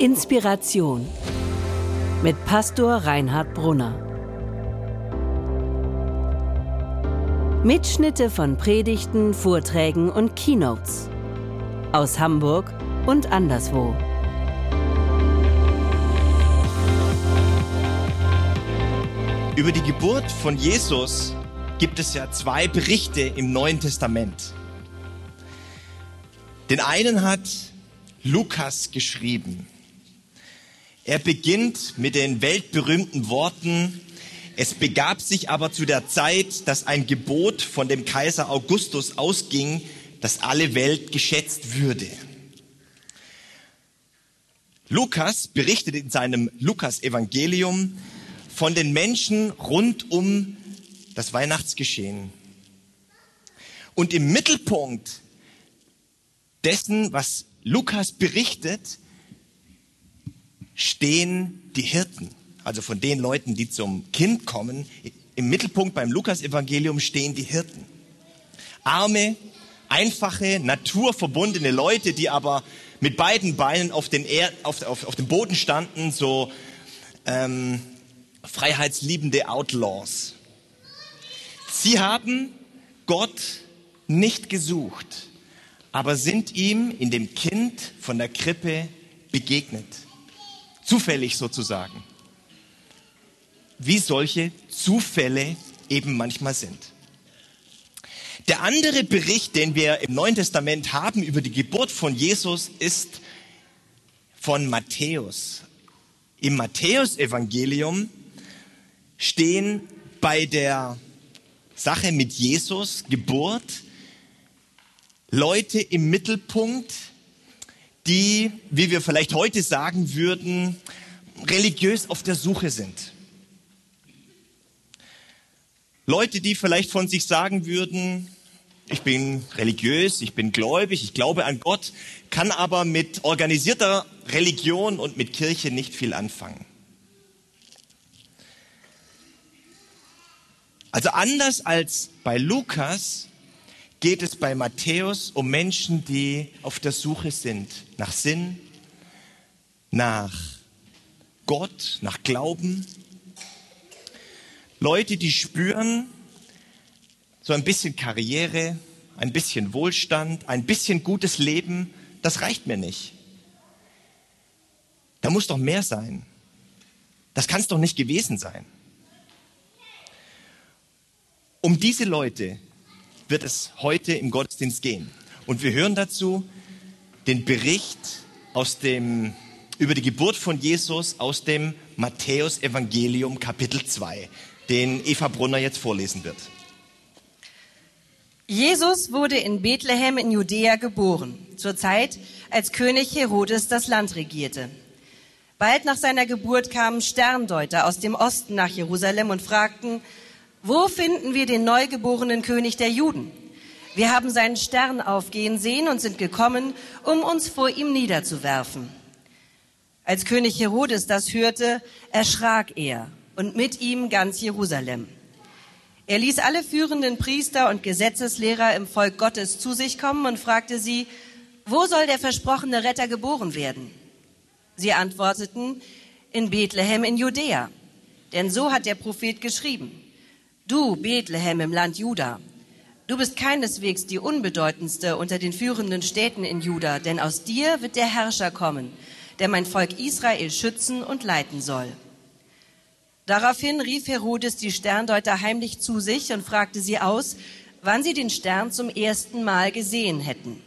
Inspiration mit Pastor Reinhard Brunner. Mitschnitte von Predigten, Vorträgen und Keynotes aus Hamburg und anderswo. Über die Geburt von Jesus gibt es ja zwei Berichte im Neuen Testament. Den einen hat Lukas geschrieben. Er beginnt mit den weltberühmten Worten, es begab sich aber zu der Zeit, dass ein Gebot von dem Kaiser Augustus ausging, dass alle Welt geschätzt würde. Lukas berichtet in seinem Lukas-Evangelium von den Menschen rund um das Weihnachtsgeschehen. Und im Mittelpunkt dessen, was Lukas berichtet, stehen die Hirten, also von den Leuten, die zum Kind kommen. Im Mittelpunkt beim Lukas-Evangelium stehen die Hirten. Arme, einfache, naturverbundene Leute, die aber mit beiden Beinen auf, den er auf, auf, auf dem Boden standen, so ähm, freiheitsliebende Outlaws. Sie haben Gott nicht gesucht aber sind ihm in dem Kind von der Krippe begegnet. Zufällig sozusagen. Wie solche Zufälle eben manchmal sind. Der andere Bericht, den wir im Neuen Testament haben über die Geburt von Jesus, ist von Matthäus. Im Matthäusevangelium stehen bei der Sache mit Jesus, Geburt, Leute im Mittelpunkt, die, wie wir vielleicht heute sagen würden, religiös auf der Suche sind. Leute, die vielleicht von sich sagen würden, ich bin religiös, ich bin gläubig, ich glaube an Gott, kann aber mit organisierter Religion und mit Kirche nicht viel anfangen. Also anders als bei Lukas geht es bei Matthäus um Menschen, die auf der Suche sind nach Sinn, nach Gott, nach Glauben. Leute, die spüren, so ein bisschen Karriere, ein bisschen Wohlstand, ein bisschen gutes Leben, das reicht mir nicht. Da muss doch mehr sein. Das kann es doch nicht gewesen sein. Um diese Leute wird es heute im Gottesdienst gehen. Und wir hören dazu den Bericht aus dem, über die Geburt von Jesus aus dem Matthäus Evangelium Kapitel 2, den Eva Brunner jetzt vorlesen wird. Jesus wurde in Bethlehem in Judäa geboren, zur Zeit, als König Herodes das Land regierte. Bald nach seiner Geburt kamen Sterndeuter aus dem Osten nach Jerusalem und fragten, wo finden wir den neugeborenen König der Juden? Wir haben seinen Stern aufgehen sehen und sind gekommen, um uns vor ihm niederzuwerfen. Als König Herodes das hörte, erschrak er und mit ihm ganz Jerusalem. Er ließ alle führenden Priester und Gesetzeslehrer im Volk Gottes zu sich kommen und fragte sie, wo soll der versprochene Retter geboren werden? Sie antworteten, in Bethlehem in Judäa, denn so hat der Prophet geschrieben. Du, Bethlehem im Land Juda, du bist keineswegs die unbedeutendste unter den führenden Städten in Juda, denn aus dir wird der Herrscher kommen, der mein Volk Israel schützen und leiten soll. Daraufhin rief Herodes die Sterndeuter heimlich zu sich und fragte sie aus, wann sie den Stern zum ersten Mal gesehen hätten.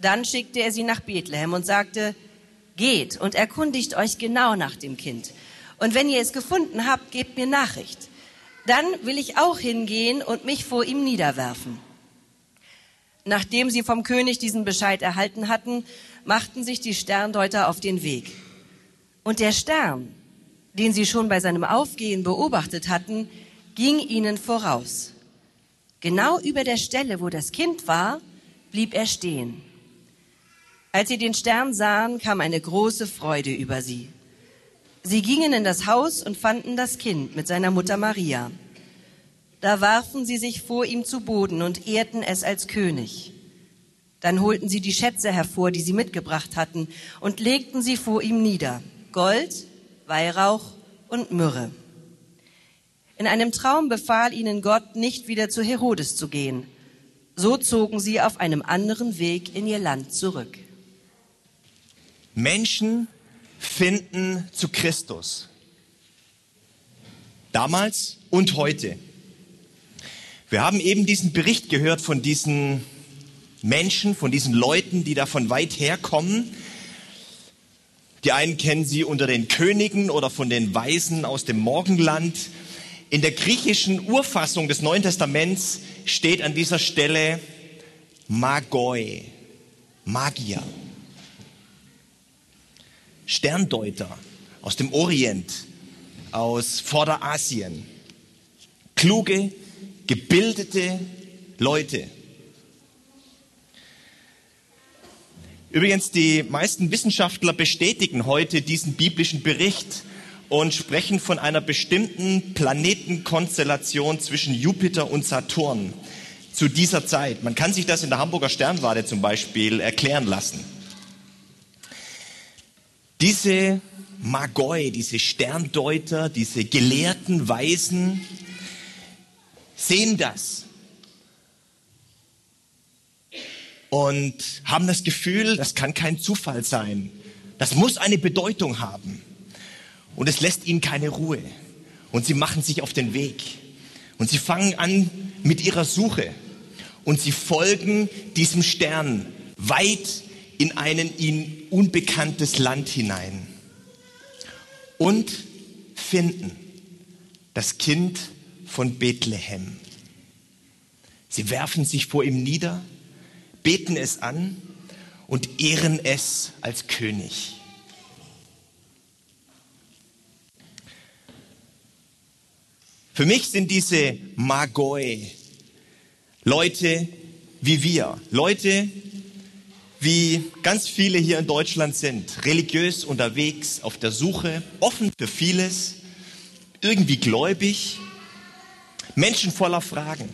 Dann schickte er sie nach Bethlehem und sagte, Geht und erkundigt euch genau nach dem Kind. Und wenn ihr es gefunden habt, gebt mir Nachricht dann will ich auch hingehen und mich vor ihm niederwerfen. Nachdem sie vom König diesen Bescheid erhalten hatten, machten sich die Sterndeuter auf den Weg. Und der Stern, den sie schon bei seinem Aufgehen beobachtet hatten, ging ihnen voraus. Genau über der Stelle, wo das Kind war, blieb er stehen. Als sie den Stern sahen, kam eine große Freude über sie. Sie gingen in das Haus und fanden das Kind mit seiner Mutter Maria. Da warfen sie sich vor ihm zu Boden und ehrten es als König. Dann holten sie die Schätze hervor, die sie mitgebracht hatten, und legten sie vor ihm nieder. Gold, Weihrauch und Myrrhe. In einem Traum befahl ihnen Gott, nicht wieder zu Herodes zu gehen. So zogen sie auf einem anderen Weg in ihr Land zurück. Menschen finden zu Christus. Damals und heute. Wir haben eben diesen Bericht gehört von diesen Menschen, von diesen Leuten, die da von weit her kommen. Die einen kennen sie unter den Königen oder von den Weisen aus dem Morgenland. In der griechischen Urfassung des Neuen Testaments steht an dieser Stelle Magoi, Magier, Sterndeuter aus dem Orient, aus Vorderasien, kluge, gebildete Leute. Übrigens, die meisten Wissenschaftler bestätigen heute diesen biblischen Bericht und sprechen von einer bestimmten Planetenkonstellation zwischen Jupiter und Saturn zu dieser Zeit. Man kann sich das in der Hamburger Sternwarte zum Beispiel erklären lassen. Diese Magoi, diese Sterndeuter, diese gelehrten Weisen sehen das und haben das Gefühl, das kann kein Zufall sein. Das muss eine Bedeutung haben. Und es lässt ihnen keine Ruhe. Und sie machen sich auf den Weg. Und sie fangen an mit ihrer Suche. Und sie folgen diesem Stern weit in ein ihnen unbekanntes Land hinein. Und finden das Kind von Bethlehem. Sie werfen sich vor ihm nieder, beten es an und ehren es als König. Für mich sind diese Magoi Leute wie wir, Leute wie ganz viele hier in Deutschland sind, religiös unterwegs, auf der Suche, offen für vieles, irgendwie gläubig, Menschen voller Fragen.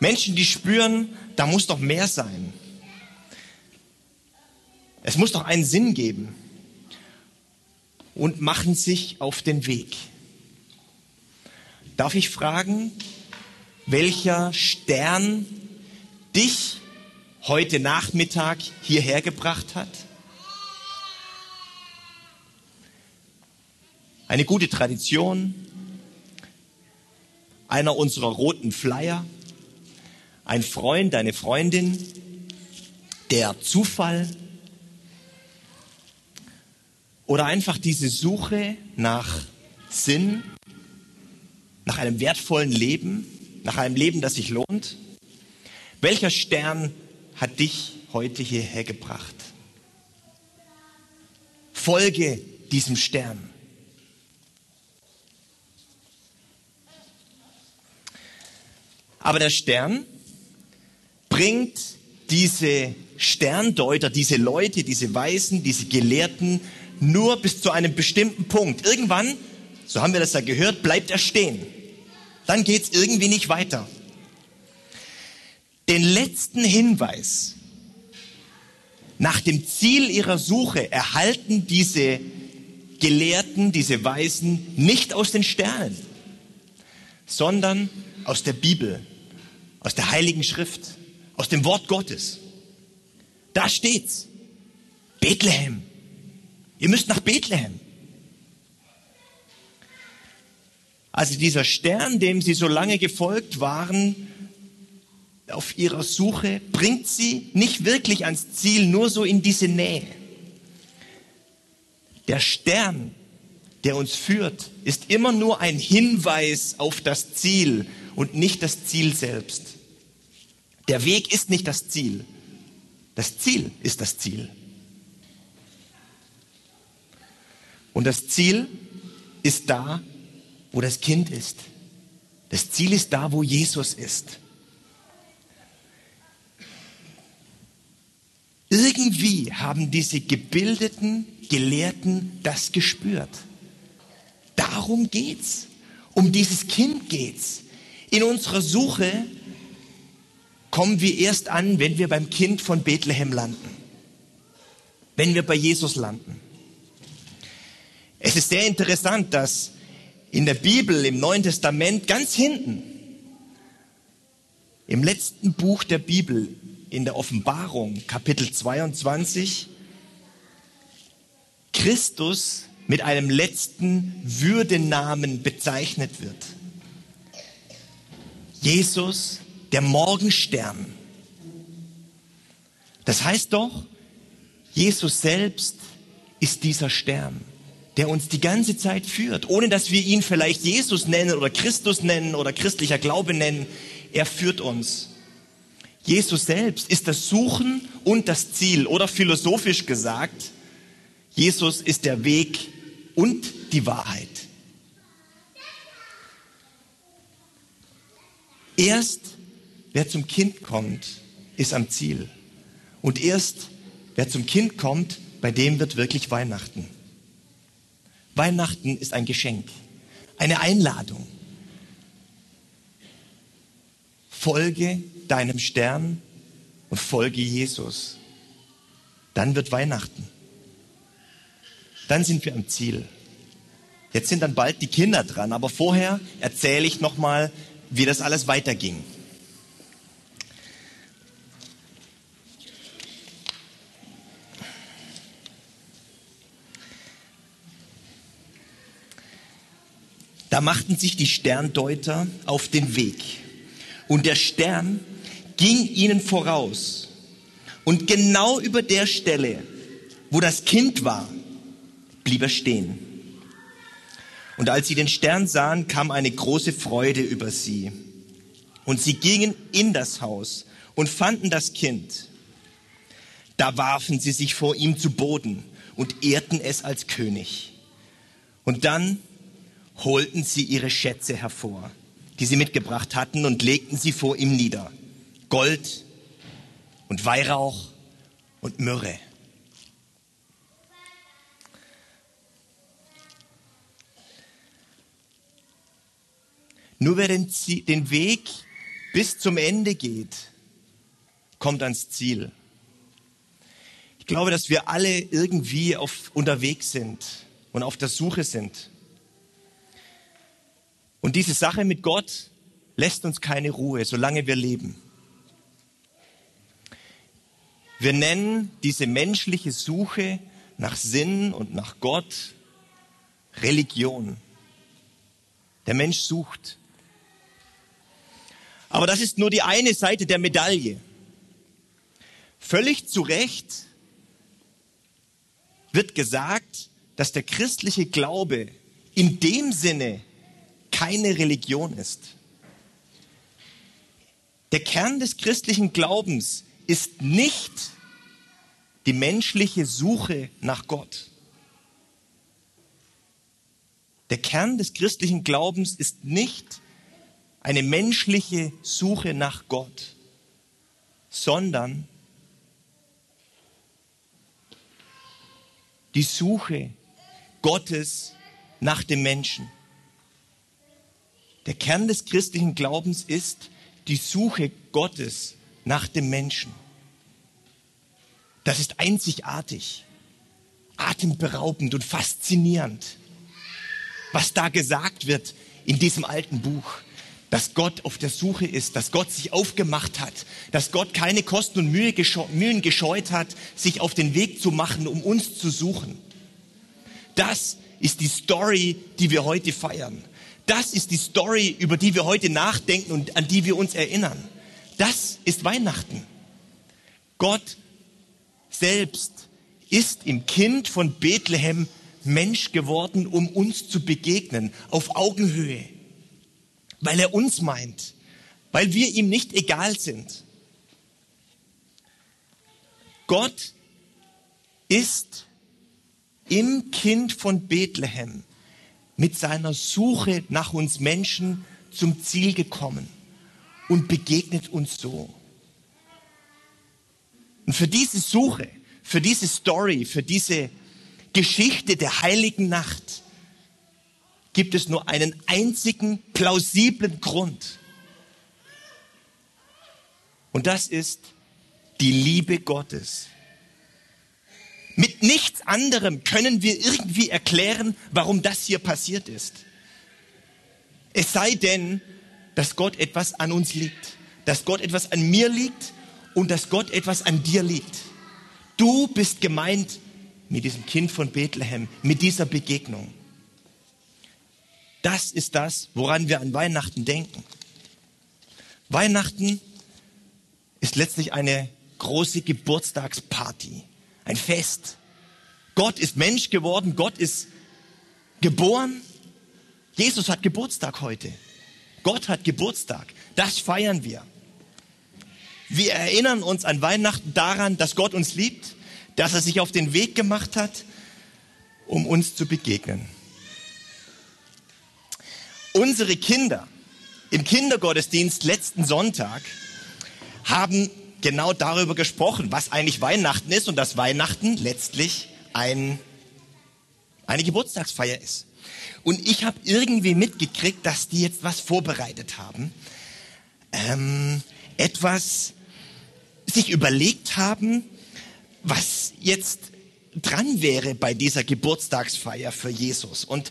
Menschen, die spüren, da muss doch mehr sein. Es muss doch einen Sinn geben und machen sich auf den Weg. Darf ich fragen, welcher Stern dich heute Nachmittag hierher gebracht hat? Eine gute Tradition, einer unserer roten Flyer, ein Freund, eine Freundin, der Zufall oder einfach diese Suche nach Sinn, nach einem wertvollen Leben, nach einem Leben, das sich lohnt? Welcher Stern hat dich heute hierher gebracht? Folge diesem Stern. Aber der Stern bringt diese Sterndeuter, diese Leute, diese Weisen, diese Gelehrten nur bis zu einem bestimmten Punkt. Irgendwann, so haben wir das ja gehört, bleibt er stehen dann geht es irgendwie nicht weiter. Den letzten Hinweis nach dem Ziel ihrer Suche erhalten diese Gelehrten, diese Weisen nicht aus den Sternen, sondern aus der Bibel, aus der Heiligen Schrift, aus dem Wort Gottes. Da steht's. Bethlehem. Ihr müsst nach Bethlehem. Also dieser Stern, dem sie so lange gefolgt waren, auf ihrer Suche, bringt sie nicht wirklich ans Ziel, nur so in diese Nähe. Der Stern, der uns führt, ist immer nur ein Hinweis auf das Ziel und nicht das Ziel selbst. Der Weg ist nicht das Ziel. Das Ziel ist das Ziel. Und das Ziel ist da, wo das Kind ist. Das Ziel ist da, wo Jesus ist. Irgendwie haben diese gebildeten Gelehrten das gespürt. Darum geht's. Um dieses Kind geht's. In unserer Suche kommen wir erst an, wenn wir beim Kind von Bethlehem landen. Wenn wir bei Jesus landen. Es ist sehr interessant, dass in der Bibel, im Neuen Testament, ganz hinten, im letzten Buch der Bibel, in der Offenbarung, Kapitel 22, Christus mit einem letzten Würdenamen bezeichnet wird. Jesus, der Morgenstern. Das heißt doch, Jesus selbst ist dieser Stern, der uns die ganze Zeit führt, ohne dass wir ihn vielleicht Jesus nennen oder Christus nennen oder christlicher Glaube nennen. Er führt uns. Jesus selbst ist das Suchen und das Ziel oder philosophisch gesagt, Jesus ist der Weg und die Wahrheit. Erst wer zum Kind kommt, ist am Ziel. Und erst wer zum Kind kommt, bei dem wird wirklich Weihnachten. Weihnachten ist ein Geschenk, eine Einladung. Folge deinem Stern und folge Jesus. Dann wird Weihnachten. Dann sind wir am Ziel. Jetzt sind dann bald die Kinder dran, aber vorher erzähle ich nochmal, wie das alles weiterging. Da machten sich die Sterndeuter auf den Weg. Und der Stern ging ihnen voraus. Und genau über der Stelle, wo das Kind war, blieb er stehen. Und als sie den Stern sahen, kam eine große Freude über sie. Und sie gingen in das Haus und fanden das Kind. Da warfen sie sich vor ihm zu Boden und ehrten es als König. Und dann holten sie ihre Schätze hervor, die sie mitgebracht hatten, und legten sie vor ihm nieder. Gold und Weihrauch und Myrrhe. Nur wer den, den Weg bis zum Ende geht, kommt ans Ziel. Ich glaube, dass wir alle irgendwie auf, unterwegs sind und auf der Suche sind. Und diese Sache mit Gott lässt uns keine Ruhe, solange wir leben. Wir nennen diese menschliche Suche nach Sinn und nach Gott Religion. Der Mensch sucht. Aber das ist nur die eine Seite der Medaille. Völlig zu Recht wird gesagt, dass der christliche Glaube in dem Sinne keine Religion ist. Der Kern des christlichen Glaubens ist nicht die menschliche Suche nach Gott. Der Kern des christlichen Glaubens ist nicht eine menschliche Suche nach Gott, sondern die Suche Gottes nach dem Menschen. Der Kern des christlichen Glaubens ist die Suche Gottes nach dem Menschen. Das ist einzigartig, atemberaubend und faszinierend, was da gesagt wird in diesem alten Buch dass Gott auf der Suche ist, dass Gott sich aufgemacht hat, dass Gott keine Kosten und Mühe gescheu Mühen gescheut hat, sich auf den Weg zu machen, um uns zu suchen. Das ist die Story, die wir heute feiern. Das ist die Story, über die wir heute nachdenken und an die wir uns erinnern. Das ist Weihnachten. Gott selbst ist im Kind von Bethlehem Mensch geworden, um uns zu begegnen, auf Augenhöhe weil er uns meint, weil wir ihm nicht egal sind. Gott ist im Kind von Bethlehem mit seiner Suche nach uns Menschen zum Ziel gekommen und begegnet uns so. Und für diese Suche, für diese Story, für diese Geschichte der heiligen Nacht gibt es nur einen einzigen plausiblen Grund. Und das ist die Liebe Gottes. Mit nichts anderem können wir irgendwie erklären, warum das hier passiert ist. Es sei denn, dass Gott etwas an uns liegt, dass Gott etwas an mir liegt und dass Gott etwas an dir liegt. Du bist gemeint mit diesem Kind von Bethlehem, mit dieser Begegnung. Das ist das, woran wir an Weihnachten denken. Weihnachten ist letztlich eine große Geburtstagsparty, ein Fest. Gott ist Mensch geworden, Gott ist geboren. Jesus hat Geburtstag heute. Gott hat Geburtstag. Das feiern wir. Wir erinnern uns an Weihnachten daran, dass Gott uns liebt, dass er sich auf den Weg gemacht hat, um uns zu begegnen. Unsere Kinder im Kindergottesdienst letzten Sonntag haben genau darüber gesprochen, was eigentlich Weihnachten ist und dass Weihnachten letztlich ein, eine Geburtstagsfeier ist. Und ich habe irgendwie mitgekriegt, dass die jetzt was vorbereitet haben. Ähm, etwas sich überlegt haben, was jetzt dran wäre bei dieser Geburtstagsfeier für Jesus. Und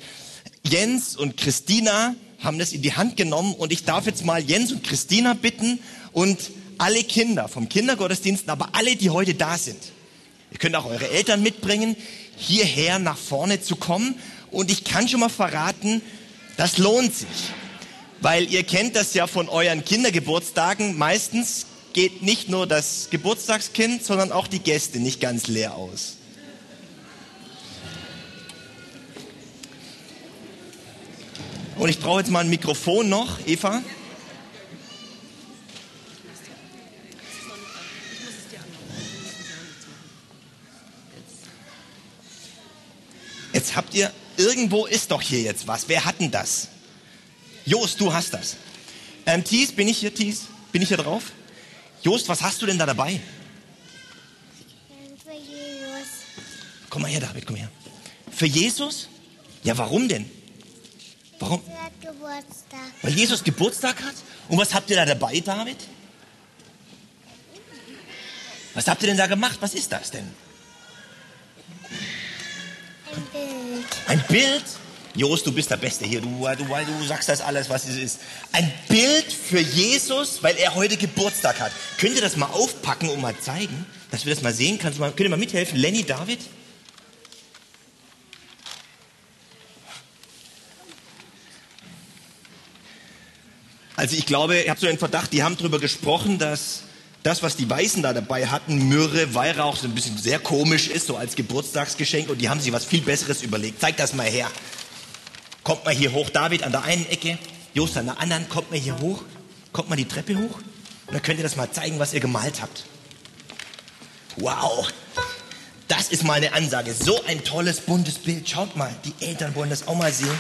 Jens und Christina haben das in die Hand genommen und ich darf jetzt mal Jens und Christina bitten und alle Kinder vom Kindergottesdienst, aber alle, die heute da sind. Ihr könnt auch eure Eltern mitbringen, hierher nach vorne zu kommen. Und ich kann schon mal verraten, das lohnt sich. Weil ihr kennt das ja von euren Kindergeburtstagen. Meistens geht nicht nur das Geburtstagskind, sondern auch die Gäste nicht ganz leer aus. Und ich brauche jetzt mal ein Mikrofon noch, Eva. Jetzt habt ihr, irgendwo ist doch hier jetzt was. Wer hat denn das? Jost, du hast das. Ähm, Thies, bin ich hier, Thies? Bin ich hier drauf? Jost, was hast du denn da dabei? Für Jesus. Komm mal her, David, komm her. Für Jesus? Ja, warum denn? Warum? Er hat Geburtstag. Weil Jesus Geburtstag hat? Und was habt ihr da dabei, David? Was habt ihr denn da gemacht? Was ist das denn? Ein Bild. Ein Bild? Jos, du bist der Beste hier. Du, du, du sagst das alles, was es ist. Ein Bild für Jesus, weil er heute Geburtstag hat. Könnt ihr das mal aufpacken und mal zeigen, dass wir das mal sehen? Kannst du mal, könnt ihr mal mithelfen? Lenny, David? Also ich glaube, ich habe so einen Verdacht, die haben darüber gesprochen, dass das, was die Weißen da dabei hatten, Myrrhe, Weihrauch, so ein bisschen sehr komisch ist, so als Geburtstagsgeschenk. Und die haben sich was viel Besseres überlegt. Zeig das mal her. Kommt mal hier hoch, David an der einen Ecke, Jost an der anderen. Kommt mal hier hoch. Kommt mal die Treppe hoch. Und dann könnt ihr das mal zeigen, was ihr gemalt habt. Wow. Das ist mal eine Ansage. So ein tolles, buntes Bild. Schaut mal, die Eltern wollen das auch mal sehen.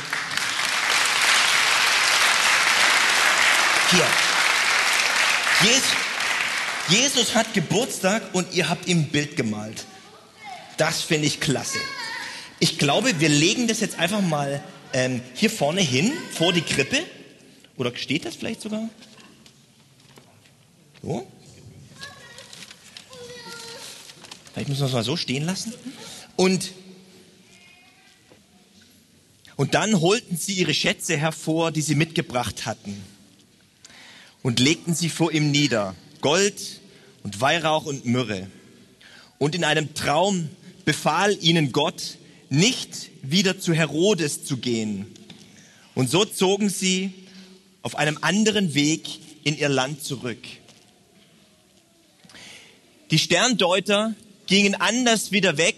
Hier. Jesus, Jesus hat Geburtstag und ihr habt ihm ein Bild gemalt. Das finde ich klasse. Ich glaube, wir legen das jetzt einfach mal ähm, hier vorne hin, vor die Krippe. Oder steht das vielleicht sogar? So. Vielleicht müssen wir es mal so stehen lassen. Und, und dann holten sie ihre Schätze hervor, die sie mitgebracht hatten, und legten sie vor ihm nieder. Gold und Weihrauch und Myrrhe. Und in einem Traum befahl ihnen Gott, nicht wieder zu Herodes zu gehen. Und so zogen sie auf einem anderen Weg in ihr Land zurück. Die Sterndeuter gingen anders wieder weg,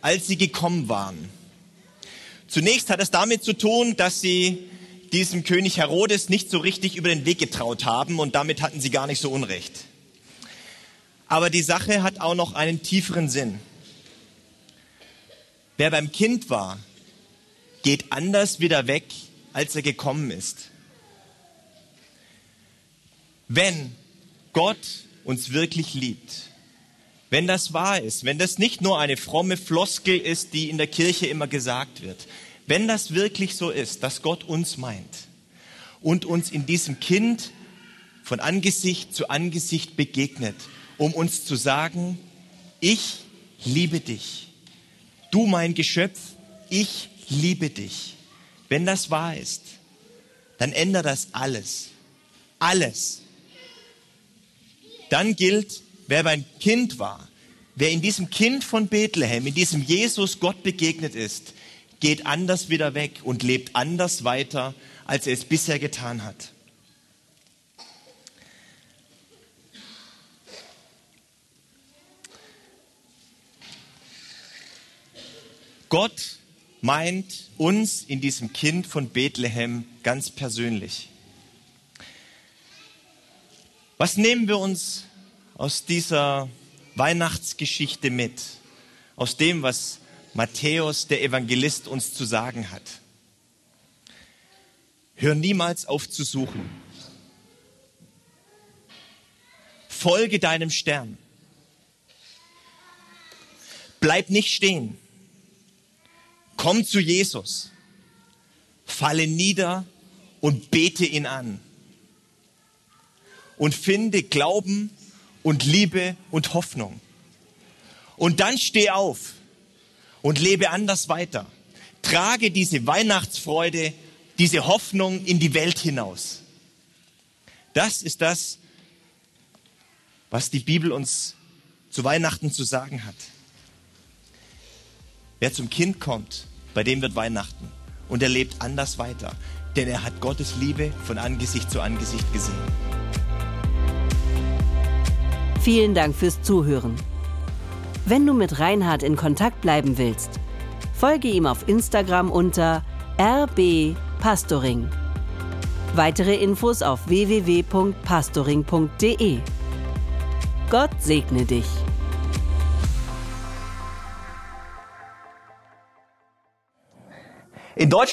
als sie gekommen waren. Zunächst hat es damit zu tun, dass sie diesem König Herodes nicht so richtig über den Weg getraut haben und damit hatten sie gar nicht so unrecht. Aber die Sache hat auch noch einen tieferen Sinn. Wer beim Kind war, geht anders wieder weg, als er gekommen ist. Wenn Gott uns wirklich liebt, wenn das wahr ist, wenn das nicht nur eine fromme Floskel ist, die in der Kirche immer gesagt wird, wenn das wirklich so ist, dass Gott uns meint und uns in diesem Kind von Angesicht zu Angesicht begegnet, um uns zu sagen, ich liebe dich. Du mein Geschöpf, ich liebe dich. Wenn das wahr ist, dann ändert das alles. Alles. Dann gilt, wer mein Kind war, wer in diesem Kind von Bethlehem, in diesem Jesus Gott begegnet ist, geht anders wieder weg und lebt anders weiter, als er es bisher getan hat. Gott meint uns in diesem Kind von Bethlehem ganz persönlich. Was nehmen wir uns aus dieser Weihnachtsgeschichte mit? Aus dem, was Matthäus, der Evangelist, uns zu sagen hat. Hör niemals auf zu suchen. Folge deinem Stern. Bleib nicht stehen. Komm zu Jesus. Falle nieder und bete ihn an. Und finde Glauben und Liebe und Hoffnung. Und dann steh auf und lebe anders weiter. Trage diese Weihnachtsfreude, diese Hoffnung in die Welt hinaus. Das ist das, was die Bibel uns zu Weihnachten zu sagen hat. Wer zum Kind kommt, bei dem wird Weihnachten und er lebt anders weiter, denn er hat Gottes Liebe von Angesicht zu Angesicht gesehen. Vielen Dank fürs Zuhören. Wenn du mit Reinhard in Kontakt bleiben willst, folge ihm auf Instagram unter rbpastoring. Weitere Infos auf www.pastoring.de. Gott segne dich. In Deutschland